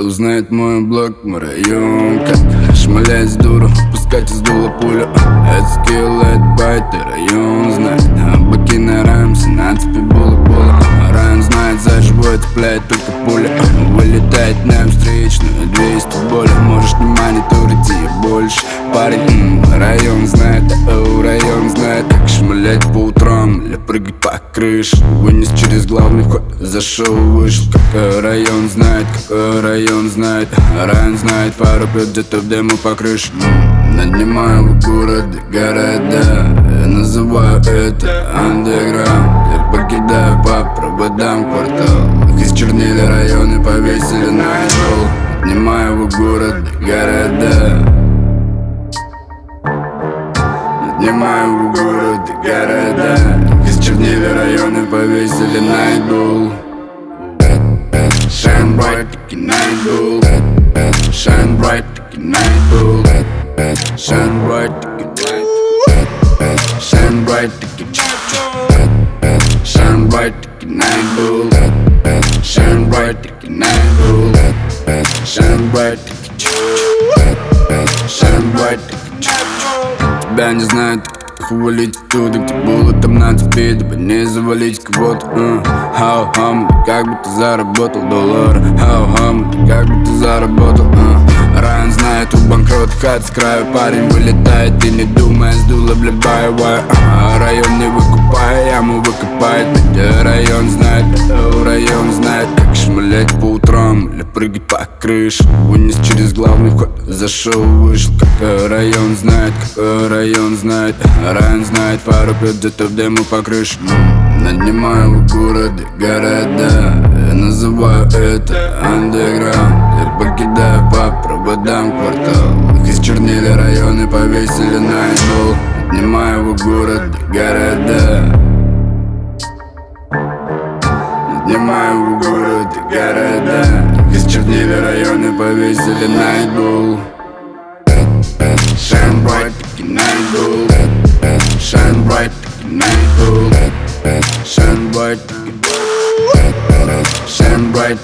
знает мой блок, мой район Как шмалять с дуру, пускать из дула пулю? Это скилл, это байт, и район. Знает Баки на рам, 17 было было Район знает, за живой цепляет только пуля. Вылетает на встречную, 200 боли. Можешь не мониторить ее больше. Парень, район знает, о, район знает Как шмалять по утрам или прыгать по крыше Вынес через главный вход, зашел, вышел. Как район знает, как район знает. Район знает, пару пьет где-то в демо по крыше Нанимаю в городе, города. Я называю это андеграунд. Я покидаю проводам квартал. Их исчернили районы, повесили на пол Поднимаю в городе, города. Поднимаю в городе, города. Их исчернили районы, повесили на идол Shine bright, таки на идол Shine bright, таки на идол Shine bright, таки Shine bright, таки Shine bright, на идол Shine bright, на идол Shine bright, таки Shine bright, Тебя не знают, как увалить оттуда, где было там на тебе, дабы не завалить кого-то. How hum, как бы ты заработал доллар How hum, как бы ты заработал uh. Райан знает, у банкрот хат с краю Парень вылетает и не думая, сдуло бля боевая uh. Район не выкупая, яму выкопает Ведь район знает, район знает Как шмалять по утрам или прыгать по крыше Вынес через главный вход, зашел, вышел. Как район знает, как район знает. Район знает, пару пьет где-то в демо по крыше Нанимаю в городе города Я называю это андеграунд. Я покидаю по проводам квартал. Их исчернили районы, повесили на идол Поднимаю в городе города. Поднимаю в городе города. Их исчернили районы, повесили на идол Shine bright, идол Shine bright, идол Shine bright, Shine bright,